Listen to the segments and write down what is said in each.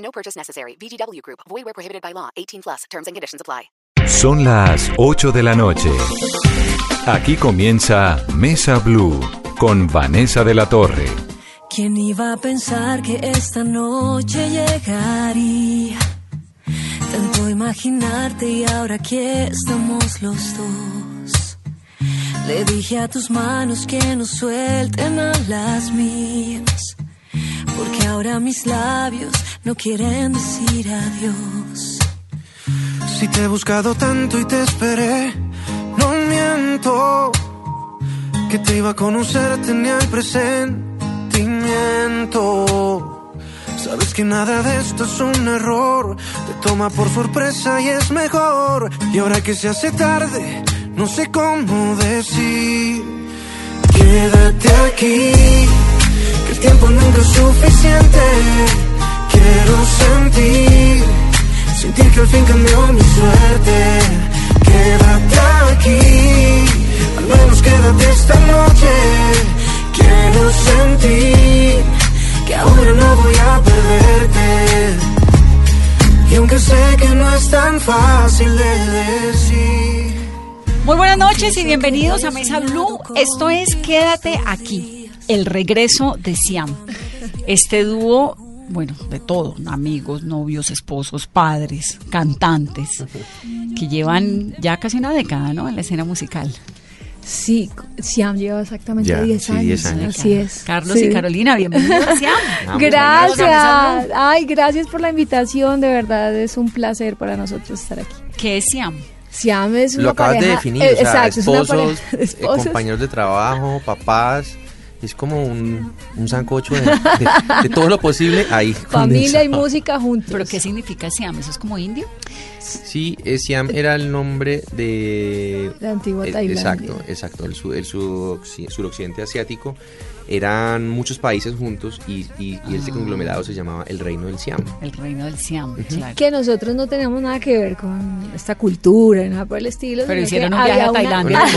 No purchase necessary. VGW Group. Void where prohibited by law. 18 plus. Terms and conditions apply. Son las 8 de la noche. Aquí comienza Mesa Blue con Vanessa de la Torre. ¿Quién iba a pensar que esta noche llegaría? Tanto imaginarte y ahora aquí estamos los dos. Le dije a tus manos que no suelten a las mías. Porque ahora mis labios no quieren decir adiós. Si te he buscado tanto y te esperé, no miento. Que te iba a conocer, tenía el presentimiento. Sabes que nada de esto es un error. Te toma por sorpresa y es mejor. Y ahora que se hace tarde, no sé cómo decir. Quédate aquí, que el tiempo nunca es suficiente. Quiero sentir, sentir que al fin cambió mi suerte. Quédate aquí, al menos quédate esta noche. Quiero sentir que ahora no voy a perderte. Y aunque sé que no es tan fácil de decir. Muy buenas noches y bienvenidos a Mesa Blue. Esto es Quédate aquí, el regreso de Siam. Este dúo, bueno, de todo, amigos, novios, esposos, padres, cantantes, que llevan ya casi una década, ¿no? En la escena musical. Sí, Siam lleva exactamente Ya, 10 sí, años. 10 años. Así es. Carlos Sí. y Carolina, bienvenidos a Siam. Gracias. Ay, gracias por la invitación. De verdad es un placer para nosotros estar aquí. ¿Qué es Siam? Siam es una Lo acabas pareja. de definir, eh, o sea, exacto, es una esposos, pareja eh, esposos. compañeros de trabajo, papás. Es como un, un sancocho de, de- de todo lo posible ahí. Familia y música juntos. ¿Pero qué significa Siam? ¿Eso es como indio? Sí, eh, Siam era el nombre de... La antigua eh, Tailandia. Exacto, exacto. El, su- el su- suroccidente asiático eran muchos países juntos y, y- y este Ah. conglomerado se llamaba el Reino del Siam. El reino del Siam, claro. Que nosotros no tenemos nada que ver con esta cultura, nada por el estilo. Pero hicieron un viaje a Tailandia. Una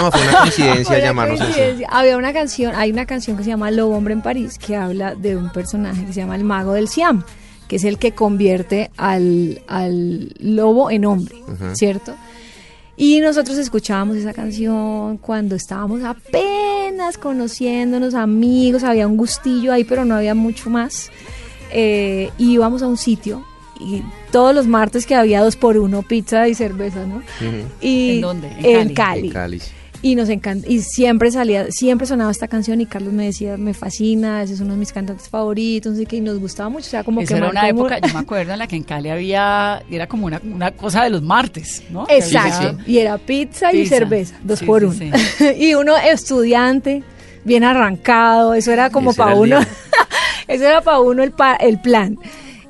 no, fue una coincidencia llamarnos así. coincidencia. Había una canción, hay una canción que se llama Lobo Hombre en París que habla de un personaje que se llama el mago del Siam, que es el que convierte al, al lobo en hombre. ¿cierto? Y nosotros escuchábamos esa canción cuando estábamos apenas conociéndonos, amigos, había un gustillo ahí, pero no había mucho más. Eh, y íbamos a un sitio y todos los martes que había dos por uno pizza y cerveza, ¿no? Y ¿En dónde? En En Cali. Cali. En Cali. Y nos encanta, y siempre salía, siempre sonaba esta canción y Carlos me decía, me fascina, ese es uno de mis cantantes favoritos, no sé qué, y nos gustaba mucho, o sea, como Eso que era una época, yo me acuerdo, en la que en Cali había, era como una, una cosa de los martes, ¿no? Exacto, y era pizza y Pizza. cerveza, dos Sí, por sí, uno. y uno estudiante, bien arrancado, eso era como para uno, eso era para uno el, pa- el plan.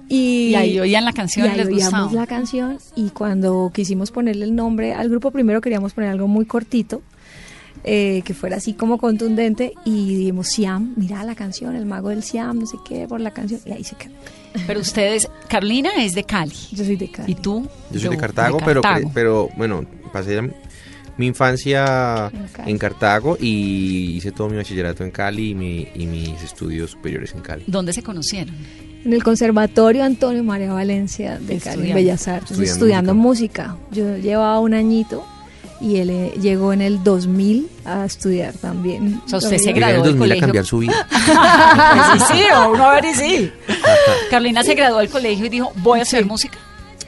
Y, Y ahí oían la canción y ahí les oíamos la canción y cuando quisimos ponerle el nombre al grupo, primero queríamos poner algo muy cortito, eh, que fuera así como contundente y dijimos Siam, mira la canción, el mago del Siam, no sé qué, por la canción, y ahí se quedó. Pero ustedes, Carolina es de Cali. Yo soy de Cali. ¿Y tú? Yo soy de Cartago, pero, Cartago. pero bueno, pasé mi infancia En Cartago y hice todo mi bachillerato en Cali y, mi- y mis estudios superiores en Cali. ¿Dónde se conocieron? En el Conservatorio Antonio María Valencia de Cali. Bellas Artes, Estudiando estudiando, música. Yo llevaba un añito y él eh, llegó en el 2000 a estudiar también. O sea, usted se graduó el del 2000 a colegio. cambiar su vida. Sí, sí, a uno a ver y sí. Carolina se graduó del colegio y dijo, voy a hacer música.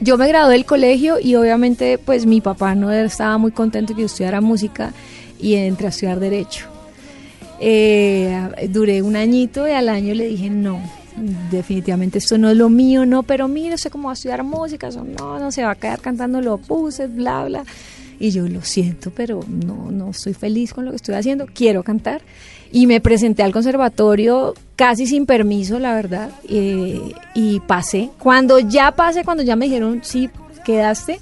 Yo me gradué del colegio y obviamente pues mi papá no estaba muy contento que yo estudiara música y entré a estudiar derecho. Eh, duré un añito y al año le dije no, definitivamente esto no es lo mío, no, pero mire, sé cómo va a estudiar música, eso no, no se va a quedar cantando los buses, bla, bla. Y yo lo siento, pero no, no estoy feliz con lo que estoy haciendo, quiero cantar. Y me presenté al conservatorio casi sin permiso, la verdad, eh, y pasé. Cuando ya pasé, cuando ya me dijeron, sí, quedaste,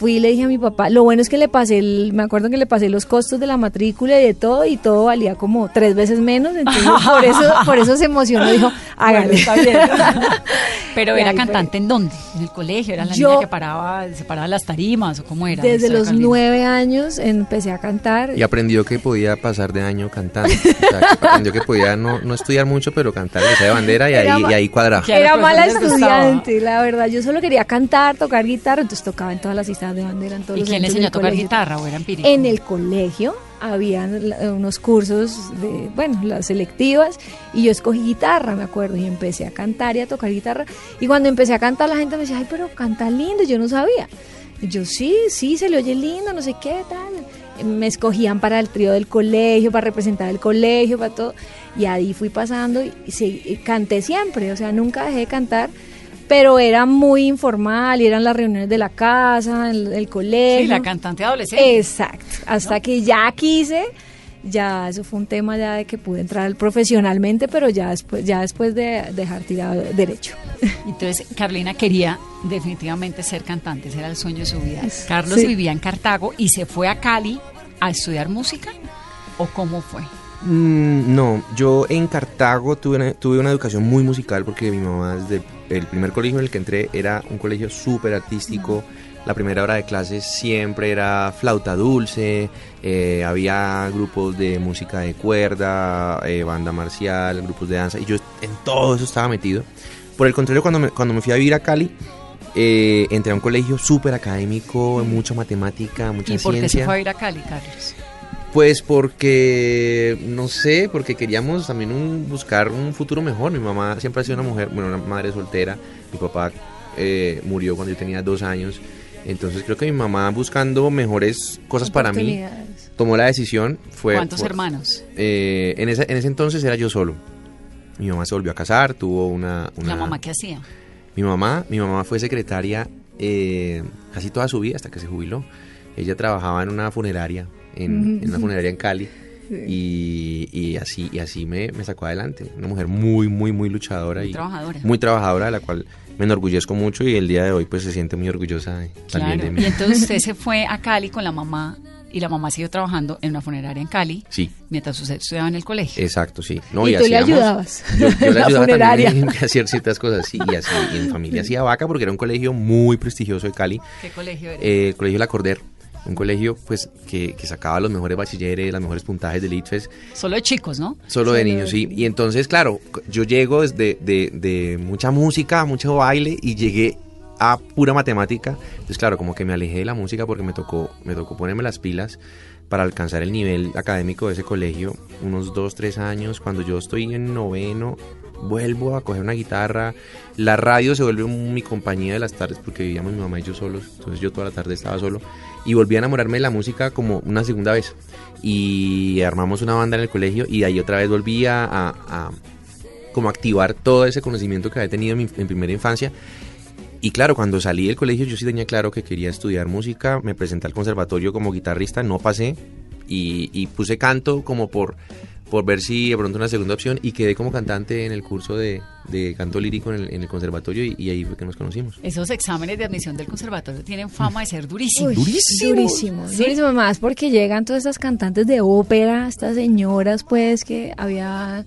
fui y le dije a mi papá, lo bueno es que le pasé, el, me acuerdo que le pasé los costos de la matrícula y de todo, y todo valía como tres veces menos, entonces por eso, por eso se emocionó, dijo, hágale. está bien. Pero Y era fue. cantante en dónde? En el colegio, era la Yo- niña que paraba, se paraba las tarimas o cómo era. Desde Esa los Carolina? nueve años empecé a cantar. Y aprendió que podía pasar de año cantando. O sea, que aprendió que podía no, no estudiar mucho, pero cantar el de bandera y Era ahí, y ahí cuadraba. Era mala gustaba. estudiante, la verdad. Yo solo quería cantar, tocar guitarra, entonces tocaba en todas las de bandera, en todos ¿Y los quién le enseñó a tocar colegio. guitarra o era empírico? En el colegio habían unos cursos de, bueno, las selectivas y yo escogí guitarra, me acuerdo, y empecé a cantar y a tocar guitarra. Y cuando empecé a cantar la gente me decía, ay, pero canta lindo, yo no sabía. Y yo, sí, sí, se le oye lindo, no sé qué, tal. Me escogían para el trío del colegio, para representar el colegio, para todo. Y ahí fui pasando y, y y canté siempre, o sea, nunca dejé de cantar. Pero era muy informal y eran las reuniones de la casa, el, el colegio. Sí, la cantante adolescente. Exacto, hasta que ya quise, ya eso fue un tema ya de que pude entrar profesionalmente, pero ya después, ya después de dejar tirado derecho. Entonces, Carolina quería definitivamente ser cantante, ese era el sueño de su vida. Carlos sí. vivía en Cartago y se fue a Cali a estudiar música, ¿o cómo fue? Mm, no, yo en Cartago tuve una, tuve una educación muy musical porque mi mamá desde el primer colegio en el que entré era un colegio súper artístico. La primera hora de clases siempre era flauta dulce, eh, había grupos de música de cuerda, eh, banda marcial, grupos de danza y yo en todo eso estaba metido. Por el contrario, cuando me, cuando me fui a vivir a Cali, eh, entré a un colegio súper académico, mucha matemática, mucha ¿Y por qué se ciencia. fue a ir a Cali, Carlos? Pues porque, no sé, porque queríamos también un- buscar un futuro mejor. Mi mamá siempre ha sido una mujer, bueno, una madre soltera. Mi papá eh, murió cuando yo tenía dos años. Entonces creo que mi mamá buscando mejores cosas para mí tomó la decisión. Fue ¿Cuántos hermanos? eh, en, ese, en ese entonces era yo solo. Mi mamá se volvió a casar, tuvo una... una ¿La mamá qué hacía? mi mamá, mi mamá fue secretaria eh, casi toda su vida hasta que se jubiló. Ella trabajaba en una funeraria, en, en una funeraria en Cali. Y, y así, y así me, me sacó adelante. Una mujer muy, muy, muy luchadora. Muy y trabajadora. Muy trabajadora, de la cual me enorgullezco mucho y el día de hoy pues se siente muy orgullosa de- también Claro. de mí. Y entonces usted se fue a Cali con la mamá y la mamá siguió trabajando en una funeraria en Cali Sí, mientras usted estudiaba en el colegio. exacto, sí. No, Y tú le ayudabas Yo, le ayudaba funeraria. también a hacer ciertas cosas, sí, y así, y en familia hacía vaca porque era un colegio muy prestigioso de Cali. ¿Qué colegio era? Eh, el colegio La Corder, un colegio pues que, que sacaba los mejores bachilleres, los mejores puntajes del ITFES, Solo de chicos, ¿no? solo de niños, sí. Y entonces, claro, yo llego desde de, de mucha música, mucho baile y llegué a pura matemática. Entonces, claro, como que me alejé de la música porque me tocó, me tocó ponerme las pilas para alcanzar el nivel académico de ese colegio, unos dos, tres años, cuando yo estoy en noveno, vuelvo a coger una guitarra, la radio se vuelve mi compañía de las tardes porque vivíamos mi mamá y yo solos, entonces yo toda la tarde estaba solo y volví a enamorarme de la música como una segunda vez y armamos una banda en el colegio y de ahí otra vez volví a, como activar todo ese conocimiento que había tenido en, primera infancia y claro, cuando salí del colegio yo sí tenía claro que quería estudiar música, me presenté al conservatorio como guitarrista, no pasé y puse canto como por, por ver si de pronto una segunda opción y quedé como cantante en el curso de, de canto lírico en el, en el conservatorio y, y ahí fue que nos conocimos. Esos exámenes de admisión del conservatorio tienen fama de ser durísimos. Uy, Durísimo. Durísimo, ¿Sí? durísimo más porque llegan todas estas cantantes de ópera, estas señoras pues que había,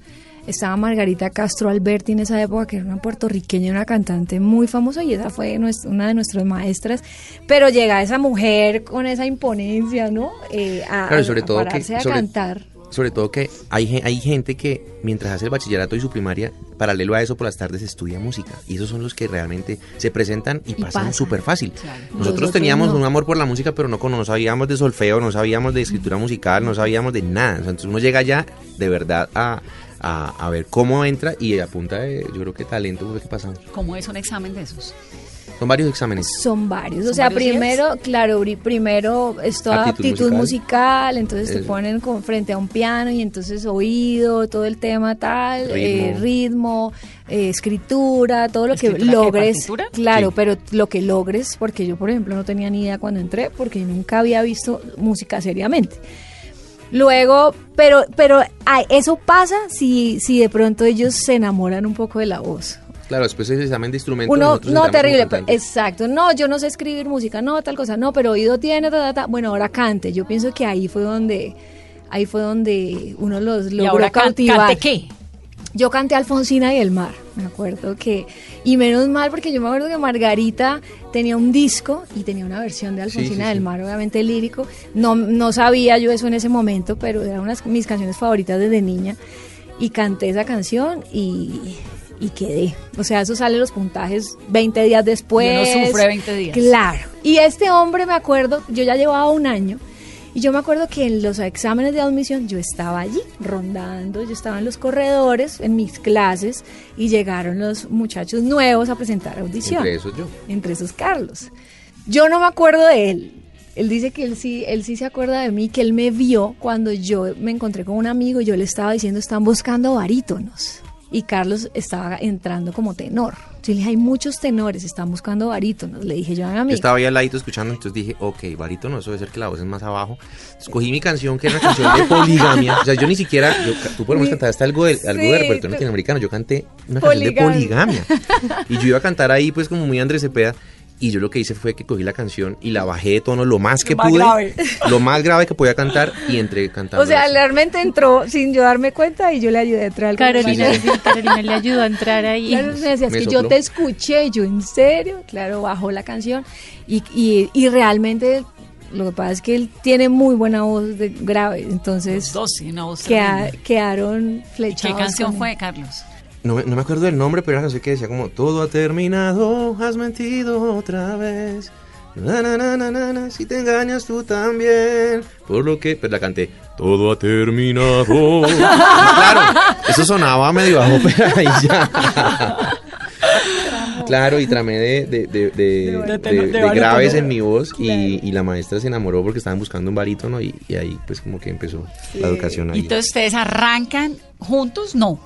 estaba Margarita Castro Alberti en esa época que era una puertorriqueña, una cantante muy famosa y esa fue una de nuestras maestras, pero llega esa mujer con esa imponencia, ¿no? Eh, a, Claro, y sobre a todo que- pararse a sobre- cantar. Sobre todo que hay, hay gente que mientras hace el bachillerato y su primaria, paralelo a eso por las tardes estudia música. Y esos son los que realmente se presentan y, Y pasan súper fácil. Claro. Nosotros Nosotros teníamos no. un amor por la música, pero no, no sabíamos de solfeo, no sabíamos de escritura musical, no sabíamos de nada. Entonces uno llega ya de verdad a, a, a ver cómo entra y a punta de, yo creo que talento fue que pasamos. ¿Cómo es un examen de esos? Son varios exámenes. Son varios, o ¿Son sea, varios días? primero, claro, primero es toda Aptitud aptitud, musical. musical. entonces te ponen con, frente a un piano y entonces oído, todo el tema tal, Ritmo. eh, ritmo, eh, escritura, todo lo que ¿Escritura qué, logres. Claro, Sí. pero lo que logres, porque yo, por ejemplo, no tenía ni idea cuando entré, porque nunca había visto música seriamente. Luego, pero, pero ay, eso pasa si, si de pronto ellos se enamoran un poco de la voz. Claro, después ese examen de instrumentos. Uno, no, terrible, cantando. exacto, no, yo no sé escribir música, no, tal cosa, no, pero oído tiene, ta, ta, ta. bueno, ahora cante, yo pienso que ahí fue donde, ahí fue donde uno los ¿Y logró ahora can- cautivar. cante qué? Yo canté Alfonsina y el mar, me acuerdo que, y menos mal porque yo me acuerdo que Margarita tenía un disco y tenía una versión de Alfonsina sí, del sí. mar, obviamente lírico, no, no sabía yo eso en ese momento, pero era una de mis canciones favoritas desde niña, y canté esa canción y, y quedé, o sea, eso sale los puntajes 20 días después. Y uno sufre 20 días. Claro, y este hombre me acuerdo, yo ya llevaba un año, y yo me acuerdo que en los exámenes de admisión yo estaba allí rondando, yo estaba en los corredores, en mis clases, y llegaron los muchachos nuevos a presentar audición. Entre esos yo. Entre esos Carlos. Yo no me acuerdo de él. Él dice que él sí, él sí se acuerda de mí, que él me vio cuando yo me encontré con un amigo y yo le estaba diciendo, están buscando barítonos. Y Carlos estaba entrando como tenor. Yo le dije, hay muchos tenores, están buscando barítonos. Le dije yo a mi Yo amigo. estaba ahí al ladito escuchando, entonces dije, ok, barito eso debe ser que la voz es más abajo. Escogí mi canción, que era una canción de poligamia. O sea, yo ni siquiera, yo, tú por lo menos cantaste algo de, algo Sí, de repertorio latinoamericano, yo canté una canción de poligamia. Y yo iba a cantar ahí, pues, como muy Andrés Cepeda. Y yo lo que hice fue que cogí la canción y la bajé de tono lo más que más pude. grave. Lo más grave que podía cantar y entre cantando. O sea, así. realmente entró sin yo darme cuenta y yo le ayudé a entrar al Carolina, sí, Carolina le ayudó a entrar ahí. Claro, me decía, es Me que sopló. yo te escuché, yo en serio, claro, bajó la canción y, y, y realmente lo que pasa es que él tiene muy buena voz de grave, entonces Dos, sí, una voz queda- quedaron ¿Y flechados. ¿Qué canción fue, Carlos? No, me- no me acuerdo del nombre, pero era una canción que decía como Todo ha terminado, has mentido otra vez. Na, na, na, na, na, na, si te engañas tú también. Por lo que. Pero la canté. Todo ha terminado. Y claro, eso sonaba medio bajo, pero ahí ya. Claro, y tramé de, de, de, de- De- de- de- de de barítono. graves en mi voz y, y la maestra se enamoró porque estaban buscando un barítono y, y ahí pues como que empezó la educación ¿Y ahí. entonces ustedes arrancan juntos? No.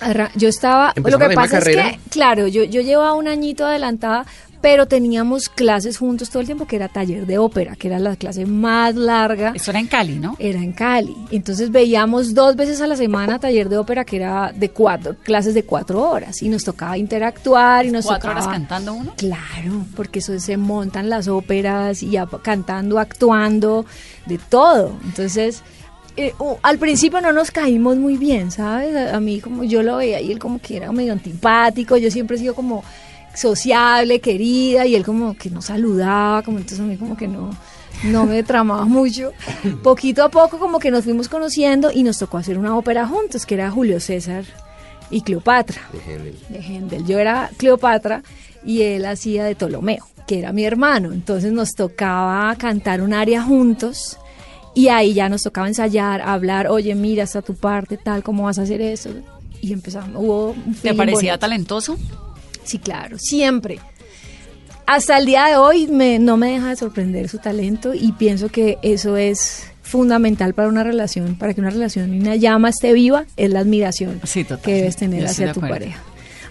Arra- Yo estaba, lo ¿Empezaron que pasa es que, claro, yo, yo llevaba un añito adelantada, pero teníamos clases juntos todo el tiempo, que era taller de ópera, que era la clase más larga. Eso era en Cali, ¿no? Era en Cali. Entonces veíamos dos veces a la semana taller de ópera, que era de cuatro, clases de cuatro horas, y nos tocaba interactuar y nos Cuatro tocaba... horas cantando uno. Claro, porque eso se montan las óperas y ap- cantando, actuando, de todo. Entonces, eh, al principio no nos caímos muy bien, ¿sabes? A, a mí como yo lo veía y él como que era medio antipático, yo siempre he sido como sociable, querida, y él como que no saludaba, como entonces a mí como que no no me tramaba mucho. Poquito a poco como que nos fuimos conociendo y nos tocó hacer una ópera juntos, que era Julio César y Cleopatra De Händel. de Händel. Yo era Cleopatra y él hacía de Ptolomeo, que era mi hermano. Entonces nos tocaba cantar un aria juntos y ahí ya nos tocaba ensayar, hablar, oye, mira, está tu parte, tal, ¿cómo vas a hacer eso? Y empezamos, hubo un ¿Te parecía bonito. talentoso? Sí, claro, siempre. Hasta el día de hoy me- no me deja de sorprender su talento y pienso que eso es fundamental para una relación, para que una relación y una llama esté viva, es la admiración Sí, que debes tener Yo hacia tu pareja.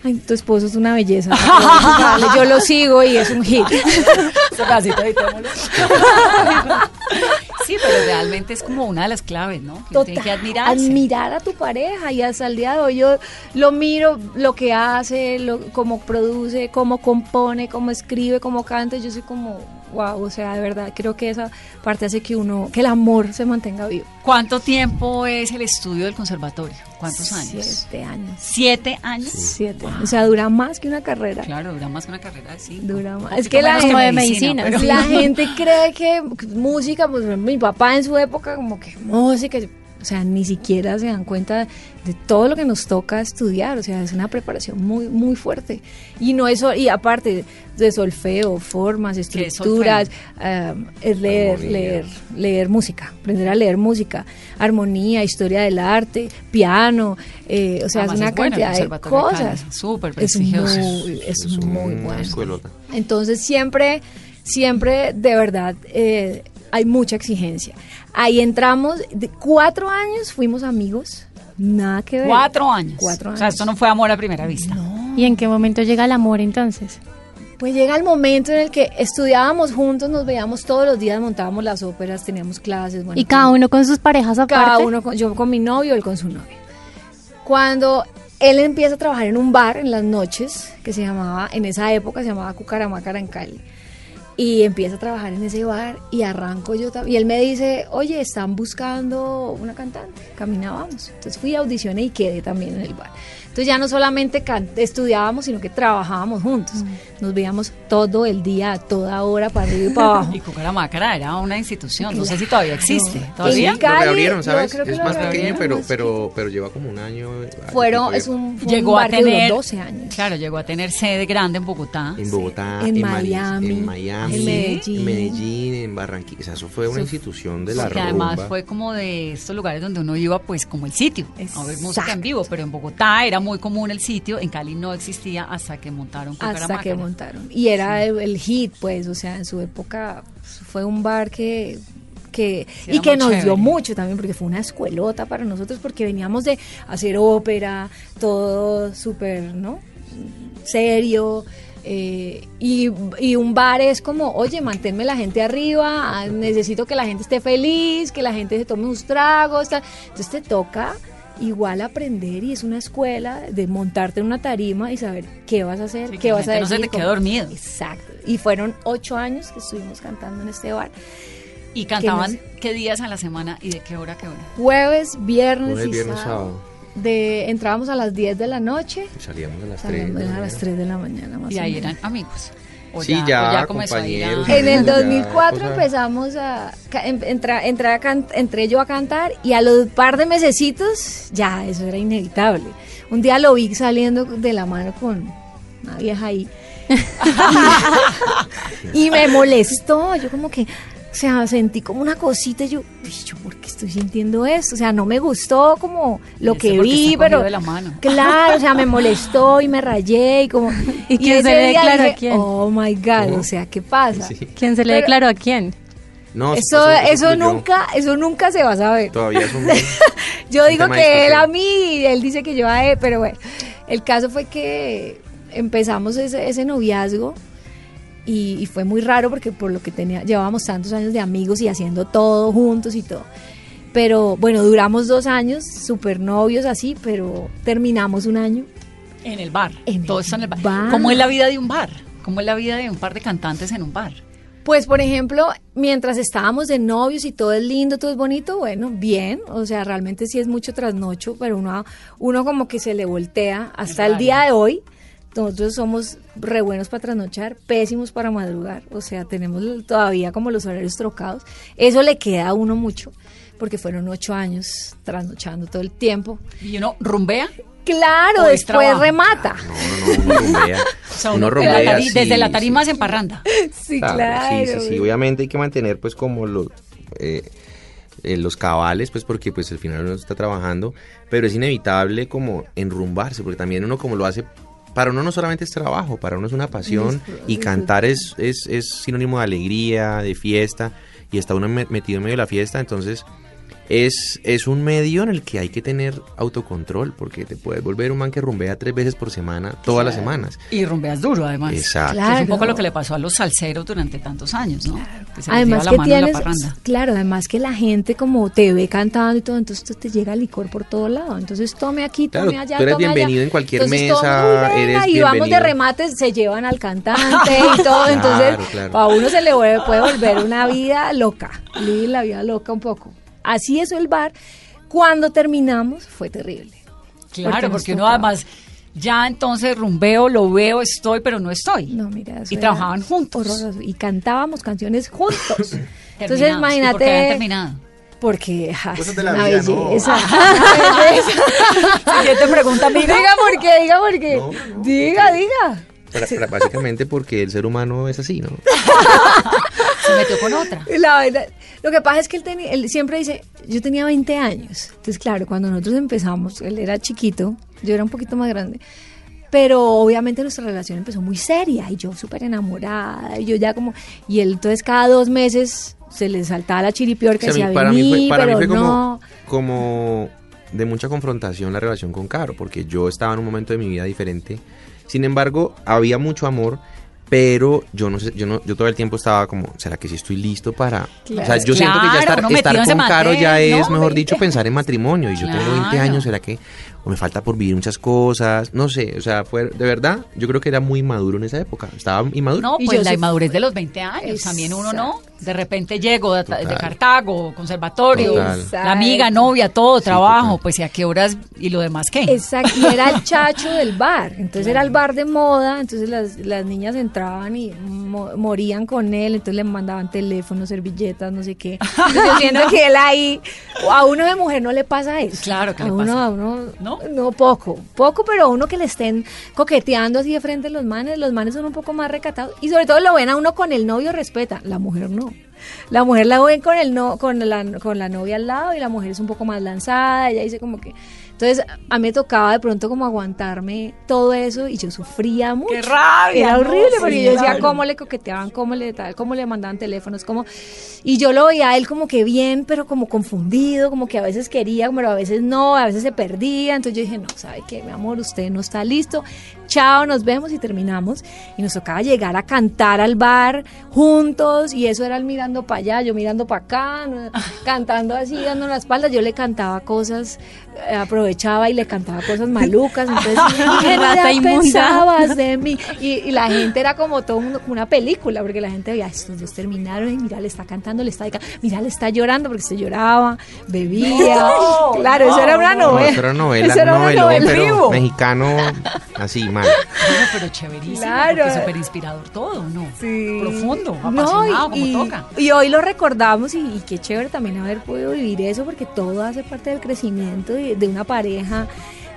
Ay, tu esposo es una belleza. Yo lo sigo y es un hit. Sí, pero realmente es como una de las claves, ¿no? Que tiene que admirarse. admirar a tu pareja y hasta el día de hoy yo lo miro, lo que hace, lo, cómo produce, cómo compone, cómo escribe, cómo canta, yo soy como, wow, o sea, de verdad, creo que esa parte hace que uno, que el amor se mantenga vivo. ¿Cuánto tiempo es el estudio del conservatorio? ¿Cuántos años? Siete años. ¿Siete años? Siete. O sea, dura más que una carrera. Claro, dura más que una carrera, sí. Dura más. Es que la gente, de medicina, pero- la gente cree que música, pues mi papá en su época como que música, o sea, ni siquiera se dan cuenta de todo lo que nos toca estudiar, o sea, es una preparación muy muy fuerte. Y no eso y aparte de solfeo, formas, ¿Qué es estructuras, ah, es leer, Armonía. leer, leer música, aprender a leer música, armonía, historia del arte, piano, eh, o sea, Además es una es cantidad de cosas. súper Es prestigioso. muy, es muy bueno. escuelota. Entonces siempre, siempre de verdad eh, hay mucha exigencia. Ahí entramos, de cuatro años fuimos amigos, nada que ver. Cuatro años. Cuatro O sea, años. esto no fue amor a primera vista. ¿Y en qué momento llega el amor entonces? Pues llega el momento en el que estudiábamos juntos, nos veíamos todos los días, montábamos las óperas, teníamos clases. Bueno, Y cada uno con sus parejas aparte. cada uno, con- yo con mi novio, él con su novia. Cuando él empieza a trabajar en un bar en las noches, que se llamaba, en esa época se llamaba Cucaramácara en Cali, y empieza a trabajar en ese bar y arranco yo también. Y él me dice, oye, están buscando una cantante, caminábamos. Entonces fui a audiciones y quedé también en el bar. Entonces ya no solamente estudiábamos, sino que trabajábamos juntos. Nos veíamos todo el día, a toda hora, para arriba y para abajo. Y Cucaramácara era una institución, no sé si todavía existe. En ¿Todavía? Lo Cali, reabrieron, yo ¿sabes? que Es más pequeño, pero, pero, pero lleva como un año. eh, Fueron, que es un, fue un Llegó a que tener 12 años. Claro, llegó a tener sede grande en Bogotá. En Bogotá, En Mari- Miami, en Miami, en Medellín. en Medellín, en Barranquilla. O sea, eso fue una institución de la Porque además rumba. fue como de estos lugares donde uno iba pues como el sitio a ver música en vivo, pero en Bogotá era muy común el sitio, en Cali no existía hasta que montaron hasta que montaron. Y era el, el hit, pues, o sea, en su época fue un bar que que Sí, y que muy nos dio mucho también porque fue una escuelota para nosotros porque veníamos de hacer ópera, todo súper, ¿no? serio. eh, y, y un bar es como, oye, manténme la gente arriba, ah, necesito que la gente esté feliz, que la gente se tome unos tragos. tal. Entonces te toca igual aprender y es una escuela de montarte en una tarima y saber qué vas a hacer, Sí, qué la vas a gente no se decir. te quede cómo- dormido. Exacto. Y fueron ocho años que estuvimos cantando en este bar. Y cantaban Que qué días a la semana y de qué hora a qué hora. Jueves, viernes Jueves, y viernes, sábado. sábado. De, entrábamos a las 10 de la noche, Y Salíamos a las 3. salíamos a las 3 de la mañana más Y ahí eran amigos. O Sí, ya, o comenzó a ir a- compañeros, En el Ya, 2004 cosa- empezamos a em- entra- entré, a can- entré yo a cantar y a los par de mesecitos ya eso era inevitable. Un día lo vi saliendo de la mano con una vieja ahí y me molestó. Yo como que, o sea, sentí como una cosita. y Yo, "Uy, yo por qué estoy sintiendo esto? O sea, no me gustó como lo Ese que vi, pero de la mano. claro, o sea, me molestó y me rayé y como. ¿Y quién se le declaró a quién? Oh my God, o sea, ¿qué pasa? Sí. ¿Quién se le Pero- declaró a quién? No, Eso, eso, fluyó. nunca, eso nunca se va a saber. Todavía es un. Yo un digo que él a mí y él dice que yo a él, pero bueno, el caso fue que empezamos ese, ese noviazgo y, y fue muy raro porque por lo que tenía, llevábamos tantos años de amigos y haciendo todo juntos y todo. Pero bueno, duramos dos años, súper novios así, pero terminamos un año. En el bar. En Todo el está en el bar. bar. ¿Cómo es la vida de un bar? ¿Cómo es la vida de un par de cantantes en un bar? Pues, por ejemplo, mientras estábamos de novios y todo es lindo, todo es bonito, bueno, bien, o sea, realmente sí es mucho trasnocho, pero uno, uno como que se le voltea hasta el día de hoy. Nosotros somos re buenos para trasnochar, pésimos para madrugar, o sea, tenemos todavía como los horarios trocados. Eso le queda a uno mucho, porque fueron ocho años trasnochando todo el tiempo. Y uno rumbea. Claro, después trabajo. remata. No, no, uno rumbea. O sea, uno la rumbea, sí, desde la sí. tarima se emparranda. Sí, Claro, claro. Sí, sí, sí. Obviamente hay que mantener pues como los, eh, eh, los cabales, pues porque pues al final uno está trabajando, pero es inevitable como enrumbarse, porque también uno como lo hace, para uno no solamente es trabajo, para uno es una pasión y cantar es, es, es sinónimo de alegría, de fiesta, y está uno me- metido en medio de la fiesta, entonces es, es un medio en el que hay que tener autocontrol, porque te puedes volver un man que rumbea tres veces por semana, todas las semanas. Y rumbeas duro, además. Exacto. Que Es un Claro. poco lo que le pasó a los salseros durante tantos años, ¿no? Que se Además la que mano la tienes, parranda. claro, además que la gente como te ve cantando y todo, entonces te llega licor por todo lado. Entonces tome aquí, Claro, tome allá, tú eres tome allá. bienvenido en cualquier Entonces, mesa, y vamos de remates, se llevan al cantante y todo. Claro, entonces, claro. a uno se le vuelve- puede volver una vida loca, vivir la vida loca un poco. Así es el bar. Cuando terminamos fue terrible. Claro, porque uno tocaba. además ya entonces rumbeo, lo veo, estoy, pero no estoy. No, mira, eso Y era trabajaban juntos. horroroso. Y cantábamos canciones juntos. Entonces. ¿Y por qué habían imagínate. terminado? Porque ja, Cosas es de la una vida, ¿no? belleza. una belleza. Siguiente pregunta, amiga. diga por qué, diga por qué. No, no, no. diga, diga. Pra- básicamente porque el ser humano es así, ¿no? Se metió con otra. La verdad, lo que pasa es que él, siempre dice, yo tenía 20 años. Entonces, claro, cuando nosotros empezamos, él era chiquito, yo era un poquito más grande. Pero obviamente nuestra relación empezó muy seria y yo súper enamorada. Y yo ya como. Y él, entonces, cada dos meses se le saltaba la chiripior que O sea, a mí- decía, para mí fue, para mí pero fue como, no. como de mucha confrontación la relación con Caro, porque yo estaba en un momento de mi vida diferente. Sin embargo, había mucho amor, pero yo no sé, yo no, yo todo el tiempo estaba como, ¿será que sí estoy listo para? Claro. o sea, yo siento que ya estar, estar con Caro ya es, ¿no? mejor dicho, pensar en matrimonio. Y yo tengo 20 Claro. años, ¿será que o me falta por vivir muchas cosas? No sé, o sea, fue, de verdad, yo creo que era muy maduro en esa época. Estaba inmaduro. No, Y pues yo la inmadurez de los 20 años, también uno no. De repente llego de. Cartago, conservatorio, la amiga, novia, todo, Sí, trabajo, total. pues y a qué horas y lo demás qué. Exacto, y era el chacho del bar, entonces era el bar de moda, entonces las, las niñas entraban y mo- morían con él, entonces le mandaban teléfonos, servilletas, no sé qué. Siento que él ahí, a uno de mujer no le pasa eso. Claro que a le uno, pasa. A uno, ¿No? No, poco, poco, pero uno que le estén coqueteando así de frente a los manes, los manes son un poco más recatados. Y sobre todo lo ven a uno con el novio respeta, la mujer no. La mujer la ven con el no, con la, con la novia al lado y la mujer es un poco más lanzada, ella dice como que entonces a mí me tocaba de pronto como aguantarme todo eso y yo sufría mucho. ¡Qué rabia! Era no, horrible porque sí, yo decía claro. cómo le coqueteaban, cómo le tal, cómo le mandaban teléfonos, cómo y yo lo veía a él como que bien, pero como confundido, como que a veces quería, pero a veces no, a veces se perdía. Entonces yo dije, no, ¿sabe qué, mi amor? Usted no está listo. Chao, nos vemos y terminamos. Y nos tocaba llegar a cantar al bar juntos y eso era él mirando para allá, yo mirando para acá, ¿no? cantando así, dando la espalda. Yo le cantaba cosas, eh, aprovechaba y le cantaba cosas malucas. Entonces, ¿qué Rata pensabas de mí? Y, y la gente era como todo mundo, como una película, porque la gente veía, estos dos terminaron y mira, le está cantando, le está mira, le está llorando porque se lloraba, bebía. claro, eso era una No, novela. eso era novela, Eso era un una novelón, novela. pero vivo. mexicano, así, mal. Bueno, pero chéverísimo, Claro. porque súper inspirador todo, ¿no? Sí. Profundo, No, apasionado, y, como toca. y hoy lo recordamos y, y qué chévere también haber podido vivir eso porque todo hace parte del crecimiento de, de una pareja, हमारे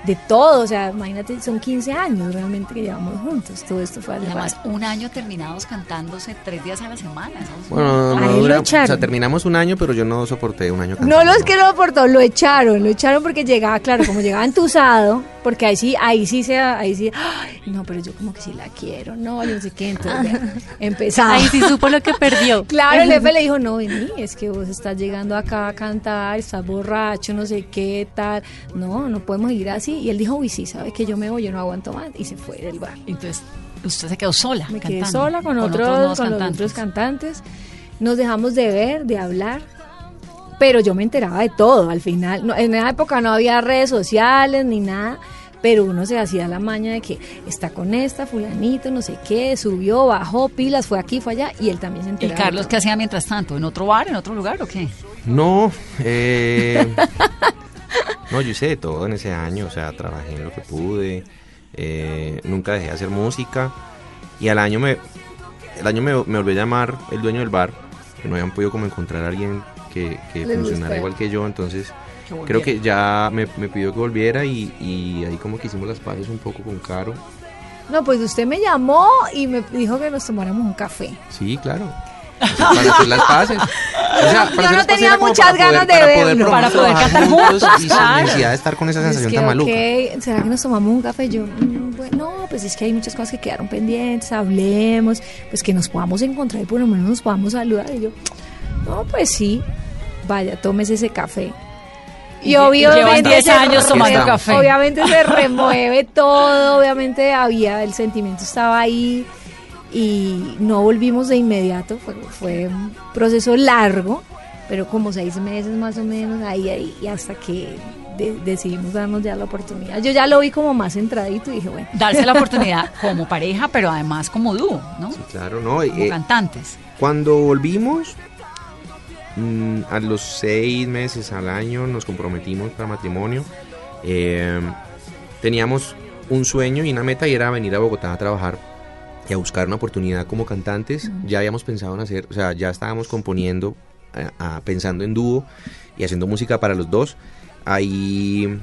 de todo. O sea, imagínate, son 15 años realmente que llevamos juntos. Todo esto fue Y además, parte. un año terminados cantándose tres días a la semana. Bueno, no dura, o sea, terminamos un año, pero yo no soporté un año No cantando. los que lo aportó, lo echaron, lo echaron porque llegaba, claro, como llegaba entusado, porque ahí sí, ahí sí se, ahí sí, "Ay, no, pero yo como que sí la quiero, no, yo no sé qué, entonces empezaba. Ahí sí supo lo que perdió. Claro, el jefe le dijo, no, vení, es que vos estás llegando acá a cantar, estás borracho, no sé qué, tal. No, no podemos ir así. Y él dijo, uy, sí, sabe que yo me voy, yo no aguanto más. Y se fue del bar. Entonces, usted se quedó sola. Me quedé cantando, sola con, otros, nuevos con los cantantes. otros cantantes. Nos dejamos de ver, de hablar. Pero yo me enteraba de todo al final. No, en esa época no había redes sociales ni nada. Pero uno se hacía la maña de que está con esta, fulanito, no sé qué, subió, bajó, pilas, fue aquí, fue allá, y él también se ¿Y enteraba. de Carlos qué hacía mientras tanto? ¿En otro bar, en otro lugar o qué? No, eh, no, yo hice de todo en ese año, o sea, trabajé en lo que pude, eh, nunca dejé de hacer música y al año me, el año me, me volvió a llamar el dueño del bar, que no habían podido como encontrar a alguien que, que funcionara igual que yo, entonces creo que ya me, me pidió que volviera y, y ahí como que hicimos las paces un poco con Caro. No, pues usted me llamó y me dijo que nos tomáramos un café. Sí, claro. Para hacer las paces. O sea, para Yo no tenía muchas ganas de para verlo. poder Para poder cantar juntos y sin claro. necesidad de estar con esa Es sensación que, tan maluca. ok, ¿será que nos tomamos un café? Yo, mm, bueno, no, pues es que hay muchas cosas que quedaron pendientes, hablemos, pues que nos podamos encontrar y por lo menos nos podamos saludar. Y yo, no, pues sí, vaya, tómese ese café. Y, obviamente llevan 10 se años tomando café. Obviamente se remueve todo, obviamente había, el sentimiento estaba ahí y no volvimos de inmediato, fue, fue un proceso largo, pero como seis meses más o menos, ahí, ahí, y hasta que de- decidimos darnos ya la oportunidad. Yo ya lo vi como más centradito y dije, bueno, Darse la oportunidad como pareja, pero además como dúo, ¿no? Claro, no. Como eh, cantantes. cuando volvimos, mm, a los seis meses al año nos comprometimos para matrimonio. Eh, teníamos un sueño y una meta y era venir a Bogotá a trabajar y a buscar una oportunidad como cantantes. Ya habíamos pensado en hacer, o sea, ya estábamos componiendo, eh, pensando en dúo y haciendo música para los dos. Ahí,